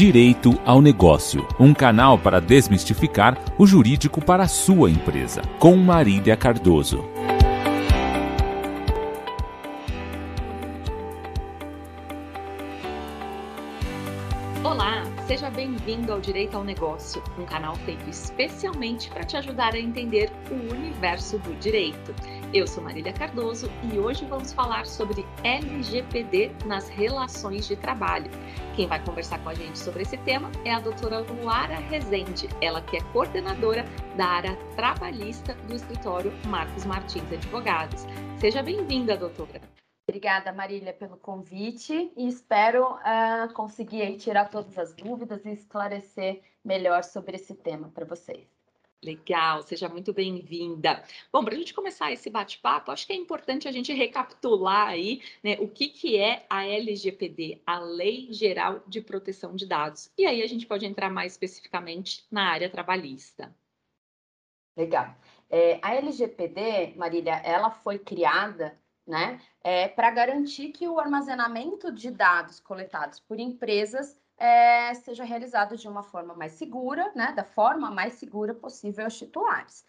Direito ao Negócio, um canal para desmistificar o jurídico para a sua empresa, com Marília Cardoso. Olá, seja bem-vindo ao Direito ao Negócio, um canal feito especialmente para te ajudar a entender o universo do direito. Eu sou Marília Cardoso e hoje vamos falar sobre LGPD nas relações de trabalho. Quem vai conversar com a gente sobre esse tema é a doutora Luara Rezende, ela que é coordenadora da área trabalhista do escritório Marcos Martins Advogados. Seja bem-vinda, doutora. Obrigada, Marília, pelo convite e espero uh, conseguir tirar todas as dúvidas e esclarecer melhor sobre esse tema para vocês. Legal, seja muito bem-vinda. Bom, para a gente começar esse bate-papo, acho que é importante a gente recapitular aí né, o que, que é a LGPD, a Lei Geral de Proteção de Dados. E aí a gente pode entrar mais especificamente na área trabalhista. Legal. É, a LGPD, Marília, ela foi criada né, é, para garantir que o armazenamento de dados coletados por empresas é, seja realizado de uma forma mais segura, né, da forma mais segura possível aos titulares.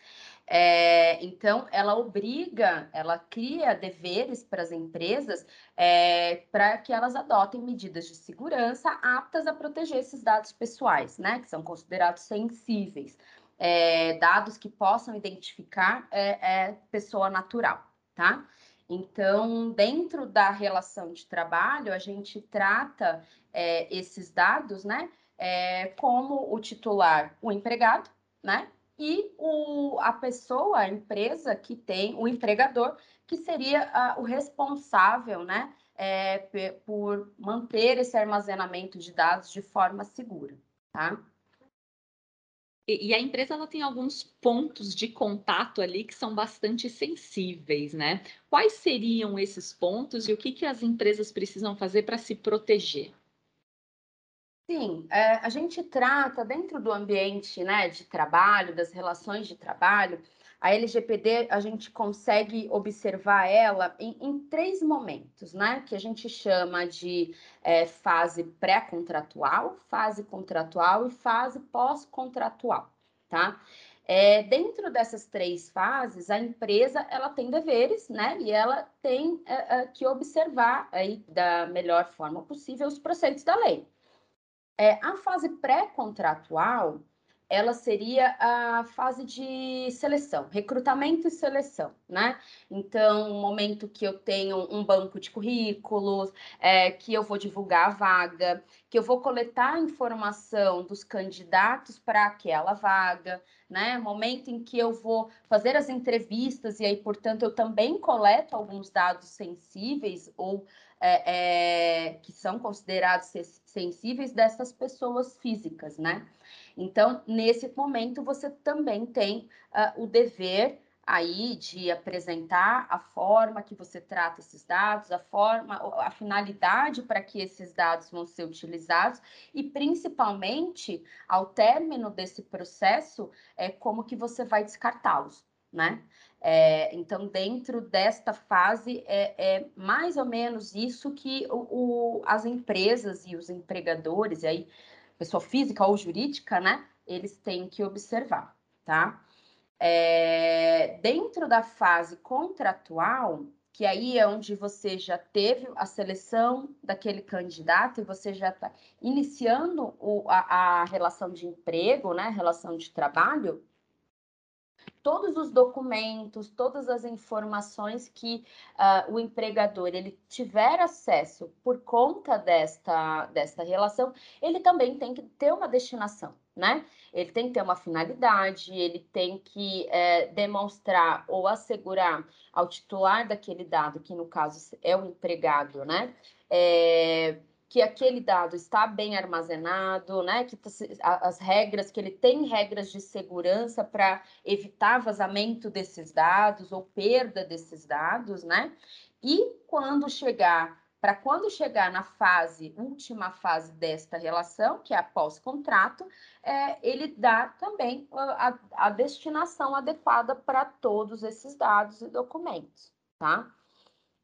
É, então, ela obriga, ela cria deveres para as empresas é, para que elas adotem medidas de segurança aptas a proteger esses dados pessoais, né, que são considerados sensíveis, é, dados que possam identificar é, é, pessoa natural, tá? Então, dentro da relação de trabalho, a gente trata é, esses dados, né, é, como o titular, o empregado, né, e o, a pessoa, a empresa que tem, o empregador, que seria a, o responsável, né, é, por manter esse armazenamento de dados de forma segura, tá? E, a empresa ela tem alguns pontos de contato ali que são bastante sensíveis, né? Quais seriam esses pontos e o que, que as empresas precisam fazer para se proteger? Sim, é, a gente trata dentro do ambiente né, de trabalho, das relações de trabalho, a LGPD, a gente consegue observar ela em, em três momentos, né? Que a gente chama de é, fase pré-contratual, fase contratual e fase pós-contratual, tá? É, dentro dessas três fases, a empresa ela tem deveres, né? E ela tem é, é que observar aí da melhor forma possível os preceitos da lei. É, a fase pré-contratual ela seria a fase de seleção, recrutamento e seleção, né? Então, o momento que eu tenho um banco de currículos, é, que eu vou divulgar a vaga, que eu vou coletar a informação dos candidatos para aquela vaga, né? Momento em que eu vou fazer as entrevistas e aí, portanto, eu também coleto alguns dados sensíveis ou é, é, que são considerados sensíveis dessas pessoas físicas, né? Então, nesse momento, você também tem uh, o dever aí de apresentar a forma que você trata esses dados, a forma, a finalidade para que esses dados vão ser utilizados e principalmente ao término desse processo é como que você vai descartá-los, né? É, então, dentro desta fase, é, é, mais ou menos isso que o, o, as empresas e os empregadores, e aí pessoa física ou jurídica, né? Eles têm que observar, tá? É, dentro da fase contratual, que aí é onde você já teve a seleção daquele candidato e você já está iniciando o, a, a, relação de emprego, né, relação de trabalho, todos os documentos, todas as informações que uh, o empregador ele tiver acesso por conta desta, desta relação, ele também tem que ter uma destinação, né? Ele tem que ter uma finalidade, ele tem que é, demonstrar ou assegurar ao titular daquele dado, que no caso é o empregado, né? É, que aquele dado está bem armazenado, né? Que tá as regras, que ele tem regras de segurança para evitar vazamento desses dados ou perda desses dados, né? E quando chegar, para quando chegar na fase, última fase desta relação, que é a pós-contrato, é, ele dá também a, a destinação adequada para todos esses dados e documentos, tá?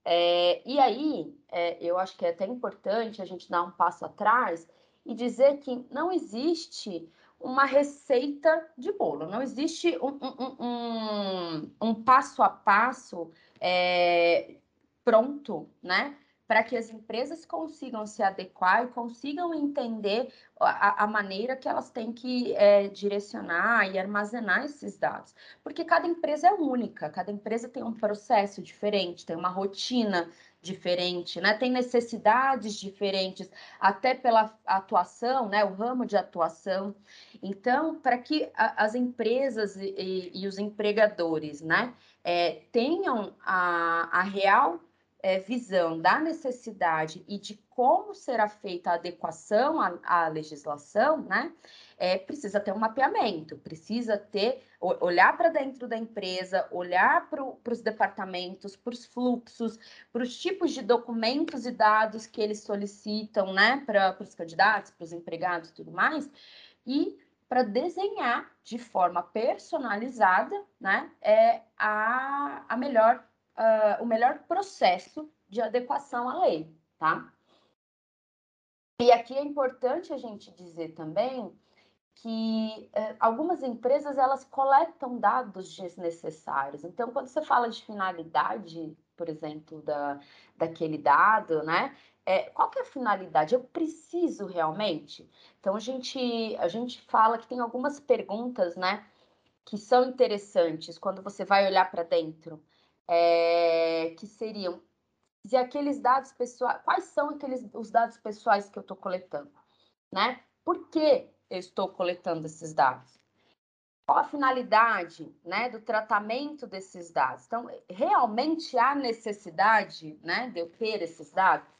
É, e aí, é, eu acho que é até importante a gente dar um passo atrás e dizer que não existe uma receita de bolo, não existe um, um, um, um passo a passo é, pronto, né? Para que as empresas consigam se adequar e consigam entender a, a maneira que elas têm que é, direcionar e armazenar esses dados. Porque cada empresa é única, cada empresa tem um processo diferente, tem uma rotina diferente, né? Tem necessidades diferentes, até pela atuação, né? O ramo de atuação. Então, para que a, as empresas e, e, os empregadores, né, é, tenham a, a real é, visão da necessidade e de como será feita a adequação à, à legislação, né? É, precisa ter um mapeamento, precisa ter olhar para dentro da empresa, olhar para os departamentos, para os fluxos, para os tipos de documentos e dados que eles solicitam, né, para os candidatos, para os empregados, tudo mais, e para desenhar de forma personalizada, né, é a, a melhor uh, o melhor processo de adequação à lei, tá? E aqui é importante a gente dizer também que uh, algumas empresas elas coletam dados desnecessários. Então, quando você fala de finalidade, por exemplo, da, daquele dado, né? É, qual que é a finalidade? Eu preciso realmente? Então, a gente, a gente fala que tem algumas perguntas, né? Que são interessantes quando você vai olhar para dentro é, que seriam se aqueles dados pessoais, quais são aqueles os dados pessoais que eu estou coletando, né? Por que eu estou coletando esses dados? Qual a finalidade, né, do tratamento desses dados? Então, realmente há necessidade, né, de eu ter esses dados?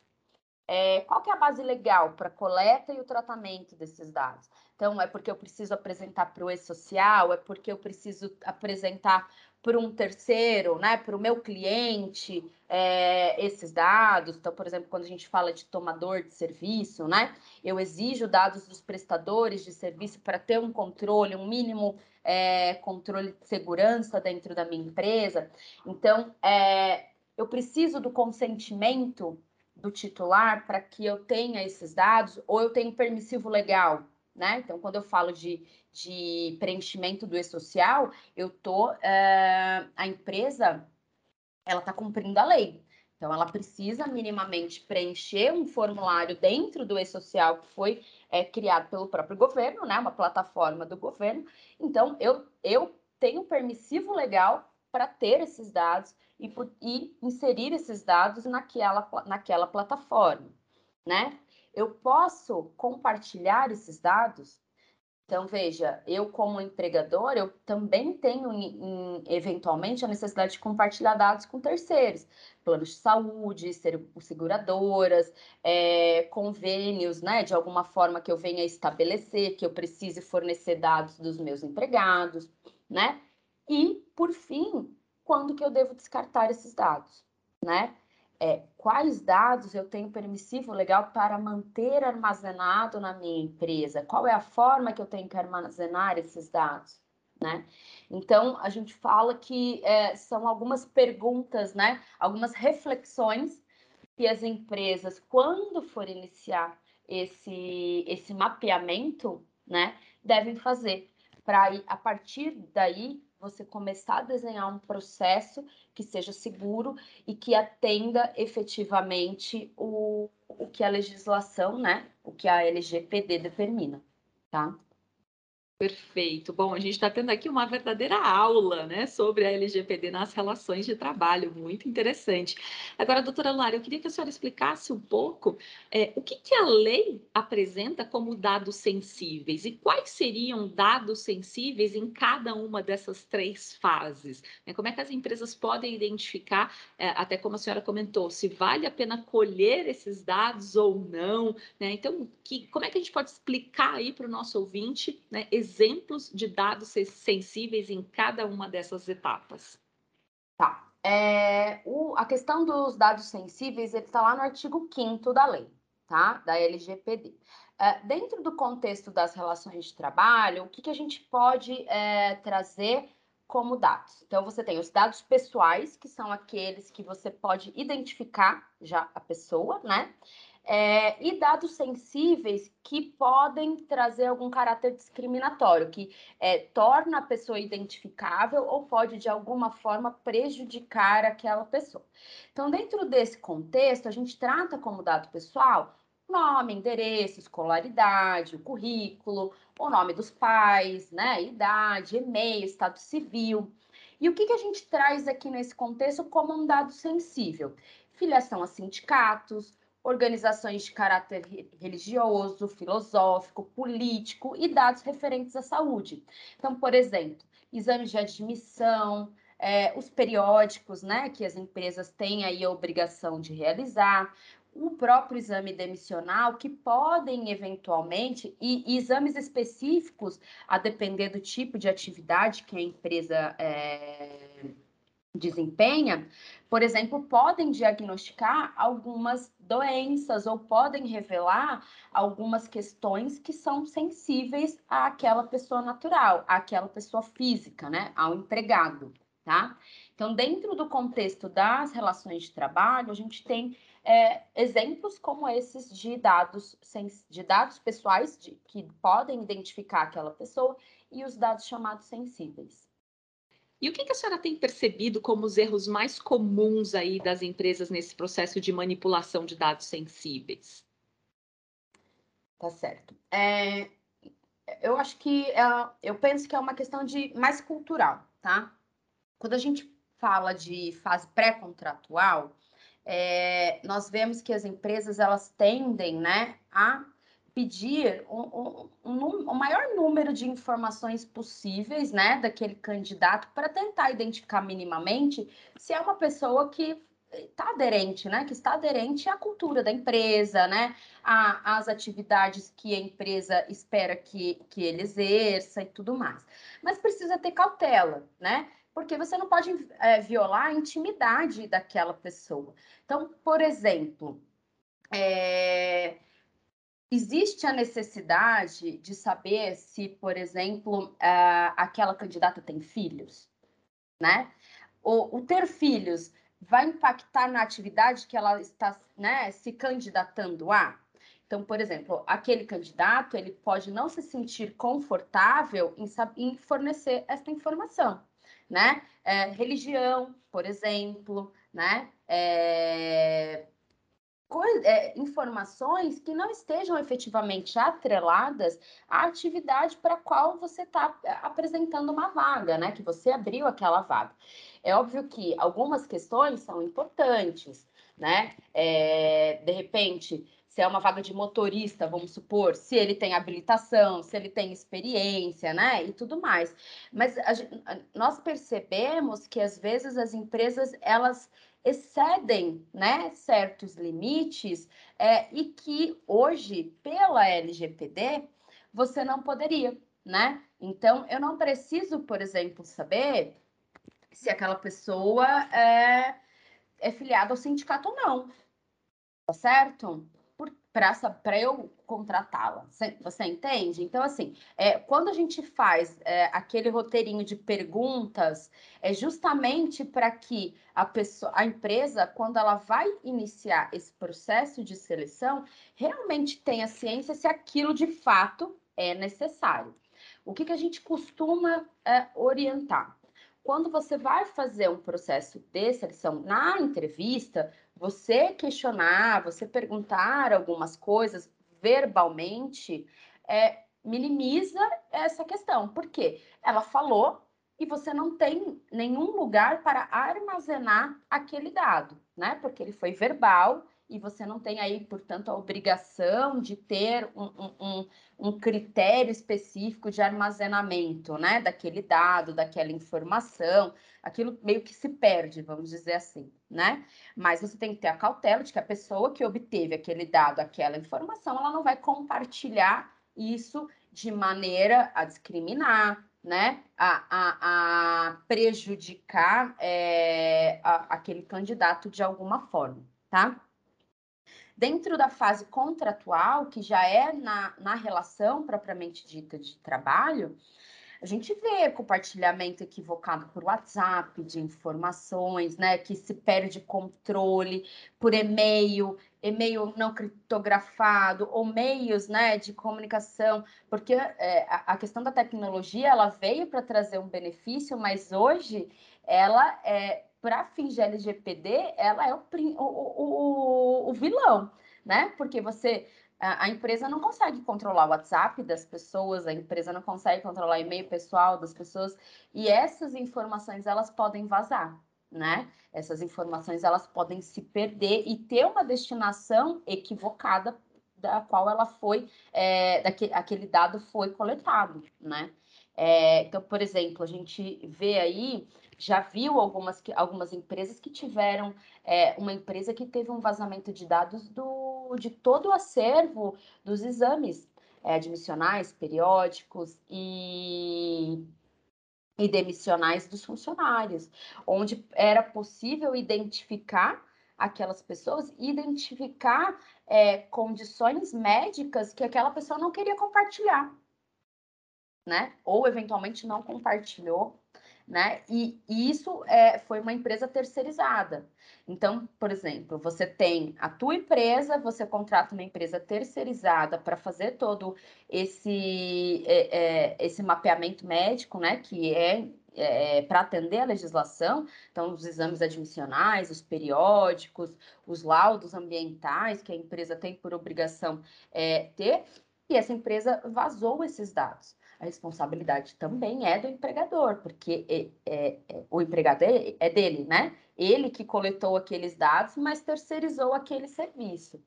É, qual que é a base legal para a coleta e o tratamento desses dados? Então, é porque eu preciso apresentar para o e-social, é porque eu preciso apresentar para um terceiro, né, para o meu cliente, é, esses dados. Então, por exemplo, quando a gente fala de tomador de serviço, né, eu exijo dados dos prestadores de serviço para ter um controle, um mínimo é, controle de segurança dentro da minha empresa. Então, é, eu preciso do consentimento do titular para que eu tenha esses dados, ou eu tenho permissivo legal, né? Então, quando eu falo de, de preenchimento do e-social, eu tô, uh, a empresa, ela está cumprindo a lei. Então, ela precisa minimamente preencher um formulário dentro do e-social que foi é, criado pelo próprio governo, né? Uma plataforma do governo. Então, eu, eu tenho permissivo legal para ter esses dados e, e inserir esses dados naquela, naquela plataforma, né? Eu posso compartilhar esses dados? Então, veja, eu como empregador, eu também tenho, em, eventualmente, a necessidade de compartilhar dados com terceiros. Planos de saúde, seguradoras, é, convênios, né? De alguma forma que eu venha estabelecer, que eu precise fornecer dados dos meus empregados, né? E, por fim, quando que eu devo descartar esses dados, né? é, quais dados eu tenho permissivo legal para manter armazenado na minha empresa? Qual é a forma que eu tenho que armazenar esses dados? Né? Então, a gente fala que é, são algumas perguntas, né? algumas reflexões que as empresas, quando for iniciar esse, esse mapeamento, né, devem fazer para a partir daí você começar a desenhar um processo que seja seguro e que atenda efetivamente o, o que a legislação, né, o que a LGPD determina, tá? Perfeito. Bom, a gente está tendo aqui uma verdadeira aula, né, sobre a LGPD nas relações de trabalho, muito interessante. Agora, doutora Lara, eu queria que a senhora explicasse um pouco é, o que, que a lei apresenta como dados sensíveis e quais seriam dados sensíveis em cada uma dessas três fases. Né? Como é que as empresas podem identificar, é, até como a senhora comentou, se vale a pena colher esses dados ou não, né? Então, que, como é que a gente pode explicar aí para o nosso ouvinte, né, exemplos de dados sensíveis em cada uma dessas etapas. Tá. É, o, a questão dos dados sensíveis, está lá no artigo 5 da lei, tá? Da LGPD. É, dentro do contexto das relações de trabalho, o que, que a gente pode é, trazer como dados? Então, você tem os dados pessoais, que são aqueles que você pode identificar já a pessoa, né? É, e dados sensíveis que podem trazer algum caráter discriminatório, que é, torna a pessoa identificável ou pode, de alguma forma, prejudicar aquela pessoa. Então, dentro desse contexto, a gente trata como dado pessoal nome, endereço, escolaridade, o currículo, o nome dos pais, né, idade, e-mail, estado civil. E o que, que a gente traz aqui nesse contexto como um dado sensível? Filiação a sindicatos, organizações de caráter religioso, filosófico, político e dados referentes à saúde. Então, por exemplo, exames de admissão, é, os periódicos, né, que as empresas têm aí a obrigação de realizar, o próprio exame demissional, que podem eventualmente, e, e, exames específicos, a depender do tipo de atividade que a empresa é, desempenha, por exemplo, podem diagnosticar algumas doenças ou podem revelar algumas questões que são sensíveis àquela pessoa natural, àquela pessoa física, né, ao empregado, tá? Então, dentro do contexto das relações de trabalho, a gente tem é, exemplos como esses de dados, de dados pessoais de, que podem identificar aquela pessoa e os dados chamados sensíveis. E o que, que a senhora tem percebido como os erros mais comuns aí das empresas nesse processo de manipulação de dados sensíveis? Tá certo. É, eu acho que é, eu penso que é uma questão de mais cultural, tá? Quando a gente fala de fase pré-contratual, é, nós vemos que as empresas elas tendem, né, a pedir um, um, um, maior número de informações possíveis, né, daquele candidato para tentar identificar minimamente se é uma pessoa que está aderente, né, que está aderente à cultura da empresa, né, às atividades que a empresa espera que, que ele exerça e tudo mais. Mas precisa ter cautela, né, porque você não pode é, violar a intimidade daquela pessoa. Então, por exemplo, é, Existe a necessidade de saber se, por exemplo, uh, aquela candidata tem filhos, né? O, o, ter filhos vai impactar na atividade que ela está né, se candidatando a? Então, por exemplo, aquele candidato ele pode não se sentir confortável em, em fornecer essa informação, né? É, religião, por exemplo, né? É, é, informações que não estejam efetivamente atreladas à atividade para a qual você está é, apresentando uma vaga, né? Que você abriu aquela vaga. É óbvio que algumas questões são importantes, né? É, de repente, se é uma vaga de motorista, vamos supor, se ele tem habilitação, se ele tem experiência, né? E tudo mais. Mas a, nós percebemos que às vezes as empresas elas excedem né, certos limites é, e que hoje, pela LGPD, você não poderia, né? Então, eu não preciso, por exemplo, saber se aquela pessoa é, é filiada ao sindicato ou não, tá certo? Para eu contratá-la. Você entende? Então, assim, é, quando a gente faz é, aquele roteirinho de perguntas, é justamente para que a pessoa, a empresa, quando ela vai iniciar esse processo de seleção, realmente tenha ciência se aquilo de fato é necessário. O que, que a gente costuma é, orientar? Quando você vai fazer um processo de seleção na entrevista, você questionar, você perguntar algumas coisas verbalmente, é, minimiza essa questão. Por quê? Ela falou e você não tem nenhum lugar para armazenar aquele dado, né? Porque ele foi verbal e você não tem aí, portanto, a obrigação de ter um, um, um, critério específico de armazenamento, né, daquele dado, daquela informação, aquilo meio que se perde, vamos dizer assim, né? Mas você tem que ter a cautela de que a pessoa que obteve aquele dado, aquela informação, ela não vai compartilhar isso de maneira a discriminar, né, a, a, a prejudicar é, a, aquele candidato de alguma forma, tá? Dentro da fase contratual, que já é na, na relação propriamente dita de trabalho, A gente vê compartilhamento equivocado por WhatsApp de informações, né? Que se perde controle por e-mail, e-mail não criptografado, ou meios né, de comunicação, porque é, a, questão da tecnologia ela veio para trazer um benefício, mas hoje ela é para fins de LGPD, ela é o, o, o, o vilão, né? Porque você a, empresa não consegue controlar o WhatsApp das pessoas, a empresa não consegue controlar o e-mail pessoal das pessoas, e essas informações elas podem vazar, né? Essas informações elas podem se perder e ter uma destinação equivocada da qual ela foi, é, daquele aquele dado foi coletado, né? É, então, por exemplo, a gente vê aí, já viu algumas, algumas empresas que tiveram, é, uma empresa que teve um vazamento de dados do, de todo o acervo dos exames é, admissionais, periódicos e, e demissionais dos funcionários, onde era possível identificar aquelas pessoas, identificar é, condições médicas que aquela pessoa não queria compartilhar né? Ou eventualmente não compartilhou, né? E, isso é, foi uma empresa terceirizada. Então, por exemplo, você tem a tua empresa, você contrata uma empresa terceirizada para fazer todo esse, é, é, esse mapeamento médico, né? Que é é, para atender a legislação, então os exames admissionais, os periódicos, os laudos ambientais que a empresa tem por obrigação é, ter, e essa empresa vazou esses dados a responsabilidade também é do empregador, porque é, é, é, o empregado é, é, dele, né? Ele que coletou aqueles dados, mas terceirizou aquele serviço.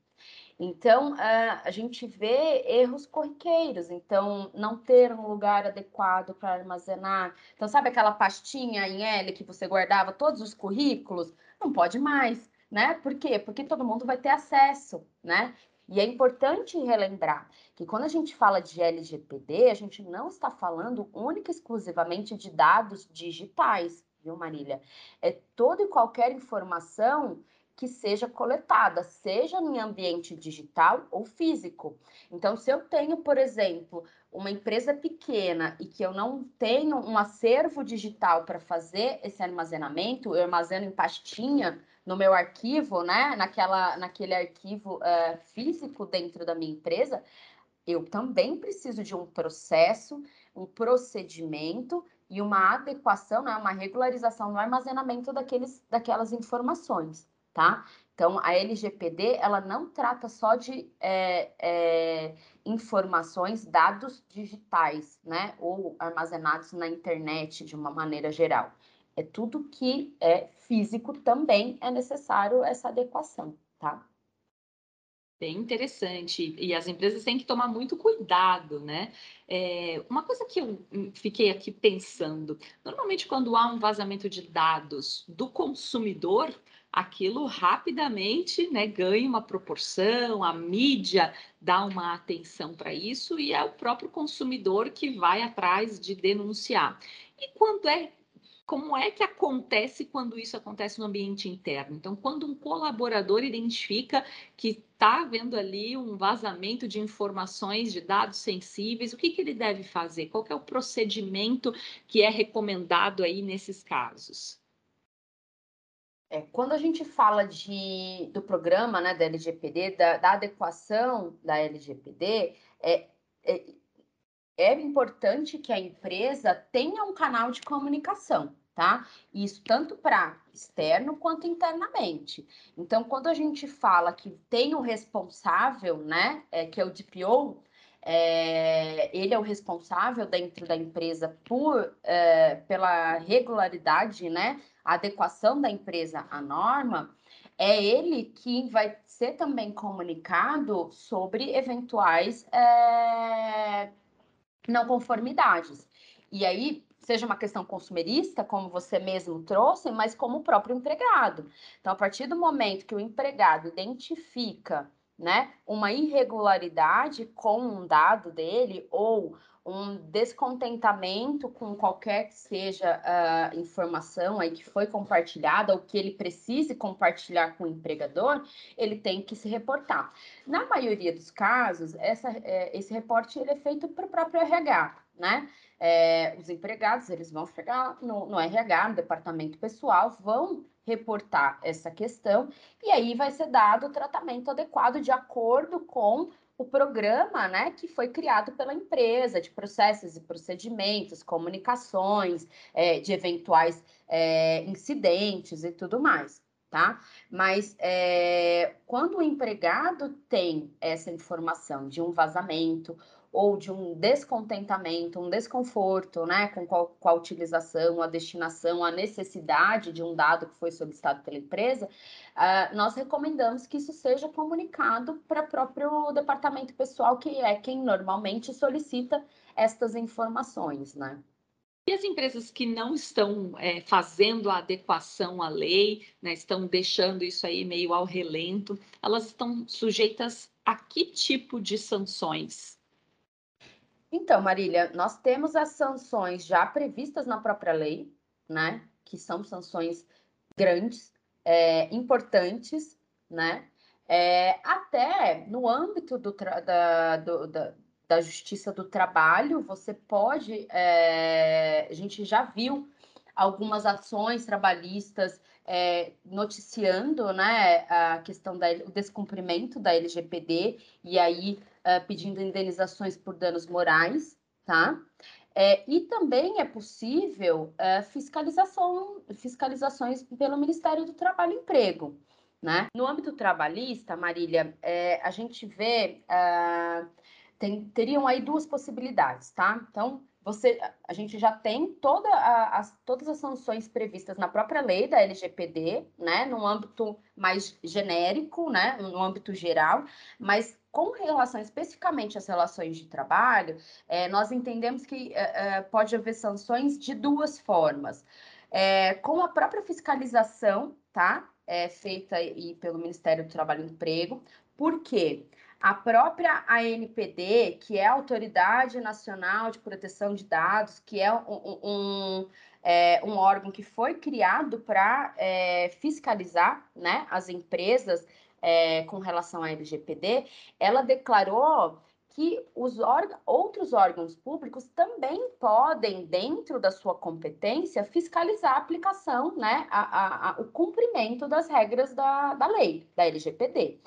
Então, a, gente vê erros corriqueiros, então, não ter um lugar adequado para armazenar. Então, sabe aquela pastinha em L que você guardava todos os currículos? Não pode mais, né? Por quê? Porque todo mundo vai ter acesso, né? E é importante relembrar que quando a gente fala de LGPD, a gente não está falando única e exclusivamente de dados digitais, viu, Marília? É toda e qualquer informação que seja coletada, seja em ambiente digital ou físico. Então, se eu tenho, por exemplo, uma empresa pequena e que eu não tenho um acervo digital para fazer esse armazenamento, eu armazeno em pastinha, no meu arquivo, né, naquela, naquele arquivo uh, físico dentro da minha empresa, eu também preciso de um processo, um procedimento e uma adequação, né, uma regularização no armazenamento daqueles, daquelas informações, tá? Então, a LGPD, ela não trata só de é, é, informações, dados digitais, né, ou armazenados na internet de uma maneira geral. É tudo que é físico também é necessário essa adequação, tá? Bem interessante. E as empresas têm que tomar muito cuidado, né? É, uma coisa que eu fiquei aqui pensando: normalmente, quando há um vazamento de dados do consumidor, aquilo rapidamente né, ganha uma proporção, a mídia dá uma atenção para isso e é o próprio consumidor que vai atrás de denunciar. E quando é como é que acontece quando isso acontece no ambiente interno? Então, quando um colaborador identifica que está havendo ali um vazamento de informações, de dados sensíveis, o que, que ele deve fazer? Qual é o procedimento que é recomendado aí nesses casos? É, quando a gente fala de, do programa né, da LGPD, da, da adequação da LGPD, é, é, é importante que a empresa tenha um canal de comunicação tá? Isso tanto para externo quanto internamente. Então, quando a gente fala que tem o responsável, né, é, que é o DPO, é, ele é o responsável dentro da empresa por é, pela regularidade, né, a adequação da empresa à norma, é ele que vai ser também comunicado sobre eventuais é, não conformidades. E aí, seja uma questão consumerista, como você mesmo trouxe, mas como o próprio empregado. Então, a partir do momento que o empregado identifica né, uma irregularidade com um dado dele ou um descontentamento com qualquer que seja a informação aí que foi compartilhada ou que ele precise compartilhar com o empregador, ele tem que se reportar. Na maioria dos casos, essa, é, esse reporte ele é feito para o próprio RH, né? É, os empregados, eles vão chegar no, no RH, no departamento pessoal, vão reportar essa questão e aí vai ser dado o tratamento adequado de acordo com o programa, né, que foi criado pela empresa, de processos e procedimentos, comunicações, é, de eventuais é, incidentes e tudo mais, tá? Mas é, quando o empregado tem essa informação de um vazamento ou de um descontentamento, um desconforto, né, com, qual, com a utilização, a destinação, a necessidade de um dado que foi solicitado pela empresa, uh, nós recomendamos que isso seja comunicado para o próprio departamento pessoal, que é quem normalmente solicita estas informações, né. E as empresas que não estão é, fazendo a adequação à lei, né, estão deixando isso aí meio ao relento, elas estão sujeitas a que tipo de sanções? Então, Marília, nós temos as sanções já previstas na própria lei, né? Que são sanções grandes, é, importantes, né? É, até no âmbito do, da, do, da, da, justiça do trabalho, você pode. É, a gente já viu algumas ações trabalhistas é, noticiando né, a questão do descumprimento da LGPD e aí uh, pedindo indenizações por danos morais, tá? É, e também é possível uh, fiscalização, fiscalizações pelo Ministério do Trabalho e Emprego. Né? No âmbito trabalhista, Marília, é, a gente vê, uh, tem, teriam aí duas possibilidades, tá? Então, você, a gente já tem toda a, as, todas as sanções previstas na própria lei da LGPD, né, no âmbito mais genérico, né, no âmbito geral, mas com relação especificamente às relações de trabalho, é, nós entendemos que é, é pode haver sanções de duas formas. É, com a própria fiscalização, tá? É, feita aí pelo Ministério do Trabalho e Emprego, por quê? Porque a própria ANPD, que é a Autoridade Nacional de Proteção de Dados, que é um, um, é, um órgão que foi criado para é, fiscalizar né, as empresas é, com relação à LGPD, ela declarou que os outros órgãos públicos também podem, dentro da sua competência, fiscalizar a aplicação, né, a, a, a, o cumprimento das regras da, da lei, da LGPD.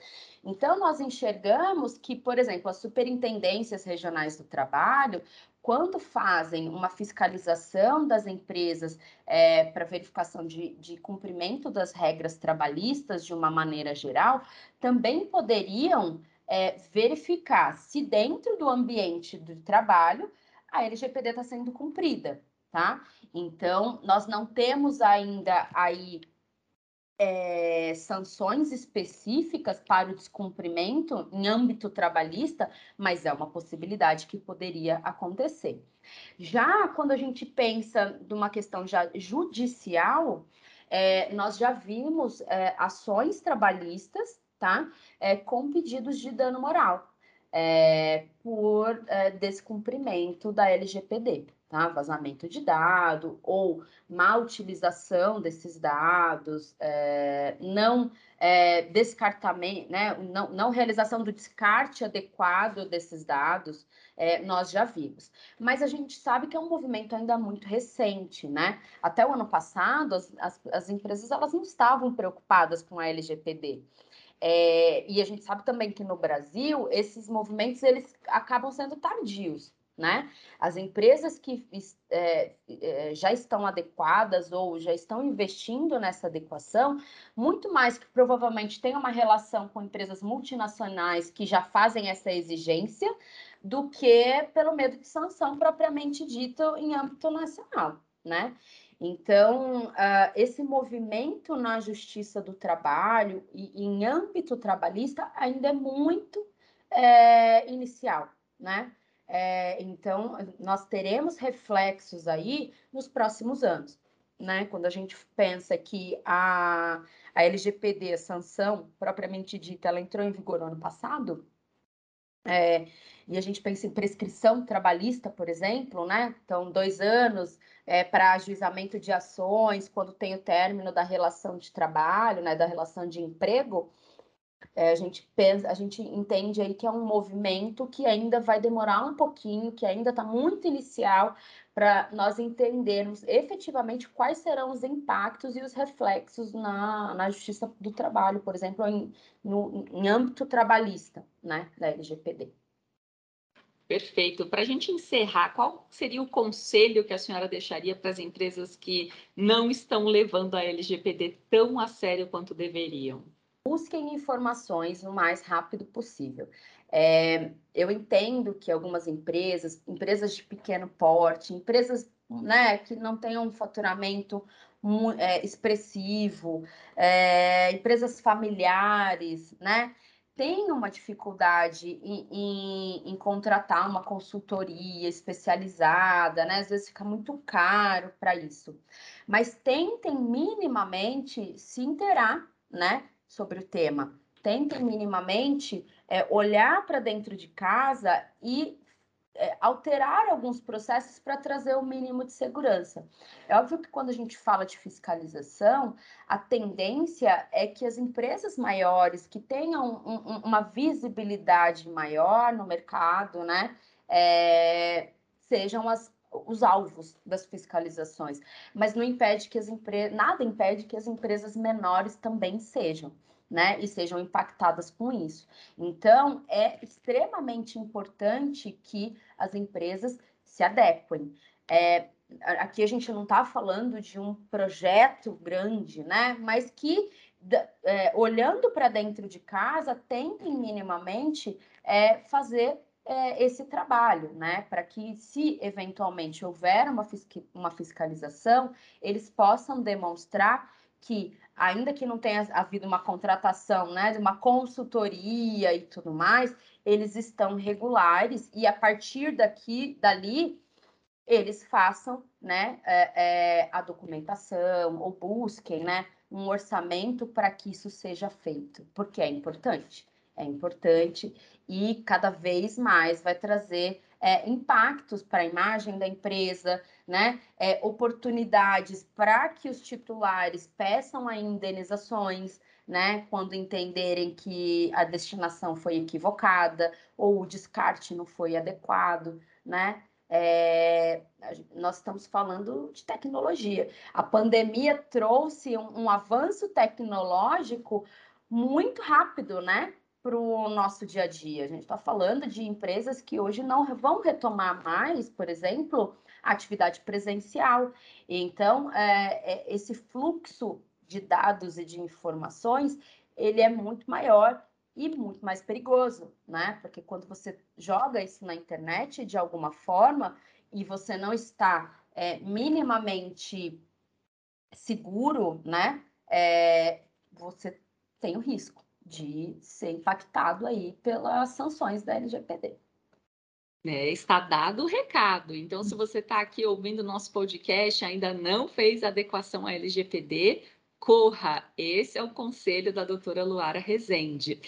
Então, nós enxergamos que, por exemplo, as superintendências regionais do trabalho, quando fazem uma fiscalização das empresas é, para verificação de, de cumprimento das regras trabalhistas de uma maneira geral, também poderiam é, verificar se dentro do ambiente do trabalho a LGPD está sendo cumprida, tá? Então, nós não temos ainda aí é, sanções específicas para o descumprimento em âmbito trabalhista, mas é uma possibilidade que poderia acontecer. Já quando a gente pensa numa questão já judicial, é, nós já vimos é, ações trabalhistas, tá? com pedidos de dano moral por descumprimento da LGPD tá? Vazamento de dado ou má utilização desses dados, é, não é, descartamento, né? Não, não, realização do descarte adequado desses dados, é, nós já vimos. Mas a gente sabe que é um movimento ainda muito recente, né? Até o ano passado, as, as, as empresas elas não estavam preocupadas com a LGPD. É, e a gente sabe também que no Brasil esses movimentos eles acabam sendo tardios, né? As empresas que é, é, já estão adequadas ou já estão investindo nessa adequação, muito mais que provavelmente tem uma relação com empresas multinacionais que já fazem essa exigência, do que pelo medo de sanção propriamente dito em âmbito nacional, né? Então, uh, esse movimento na justiça do trabalho e em âmbito trabalhista ainda é muito é, inicial, né? É, então, nós teremos reflexos aí nos próximos anos, né? Quando a gente pensa que a, a LGPD, a sanção propriamente dita, ela entrou em vigor no ano passado, é, e a gente pensa em prescrição trabalhista, por exemplo, né? Então, dois anos é, para ajuizamento de ações, quando tem o término da relação de trabalho, né? Da relação de emprego é, a gente pensa, a gente entende aí que é um movimento que ainda vai demorar um pouquinho, que ainda está muito inicial para nós entendermos efetivamente quais serão os impactos e os reflexos na, na justiça do trabalho, por exemplo, em, no, em âmbito trabalhista, né, da LGPD. Perfeito. Para a gente encerrar, qual seria o conselho que a senhora deixaria para as empresas que não estão levando a LGPD tão a sério quanto deveriam? Busquem informações o mais rápido possível. É, eu entendo que algumas empresas, empresas de pequeno porte, empresas né, que não tenham um faturamento é, expressivo, é, empresas familiares, né, têm uma dificuldade em, em, em, contratar uma consultoria especializada, né? Às vezes fica muito caro para isso. Mas tentem minimamente se inteirar, né? Sobre o tema. Tentem minimamente é, olhar para dentro de casa e é, alterar alguns processos para trazer o mínimo de segurança. É óbvio que quando a gente fala de fiscalização, a tendência é que as empresas maiores que tenham um, um, uma visibilidade maior no mercado, né, é, sejam as, os alvos das fiscalizações, mas não impede que as empresas, nada impede que as empresas menores também sejam né, e sejam impactadas com isso. Então, é extremamente importante que as empresas se adequem. É, aqui a gente não está falando de um projeto grande, né, mas que é, olhando para dentro de casa, tentem minimamente é, fazer é, esse trabalho, né? Para que, se eventualmente houver uma, uma fiscalização, eles possam demonstrar que, ainda que não tenha havido uma contratação, né, de uma consultoria e tudo mais, eles estão regulares e a partir daqui, dali, eles façam, né, é, é, a documentação ou busquem, né, um orçamento para que isso seja feito, porque é importante, é importante e cada vez mais vai trazer é, impactos para a imagem da empresa, né? É, oportunidades para que os titulares peçam a indenizações, né? Quando entenderem que a destinação foi equivocada ou o descarte não foi adequado, né? É, nós estamos falando de tecnologia. A pandemia trouxe um, um avanço tecnológico muito rápido, né? Para o nosso dia a dia. A gente está falando de empresas que hoje não vão retomar mais, por exemplo, a atividade presencial. Então, é, é, esse fluxo de dados e de informações, ele é muito maior e muito mais perigoso, né? Porque quando você joga isso na internet de alguma forma e você não está é, minimamente seguro, né? É, você tem o risco de ser impactado aí pelas sanções da LGPD. É, está dado o recado. Então, se você está aqui ouvindo nosso podcast ainda não fez adequação à LGPD, corra. Esse é o conselho da doutora Luara Rezende.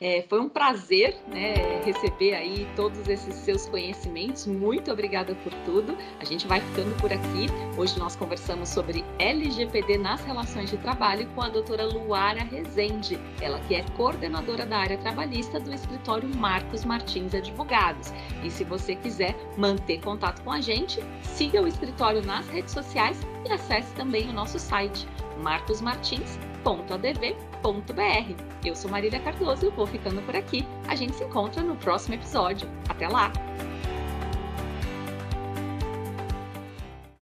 É, foi um prazer né, receber aí todos esses seus conhecimentos. Muito obrigada por tudo. A gente vai ficando por aqui. Hoje nós conversamos sobre LGPD nas relações de trabalho com a doutora Luara Rezende, ela que é coordenadora da área trabalhista do escritório Marcos Martins Advogados. E se você quiser manter contato com a gente, siga o escritório nas redes sociais e acesse também o nosso site marcosmartins.adv.br. Eu sou Marília Cardoso e vou ficando por aqui. A gente se encontra no próximo episódio. Até lá!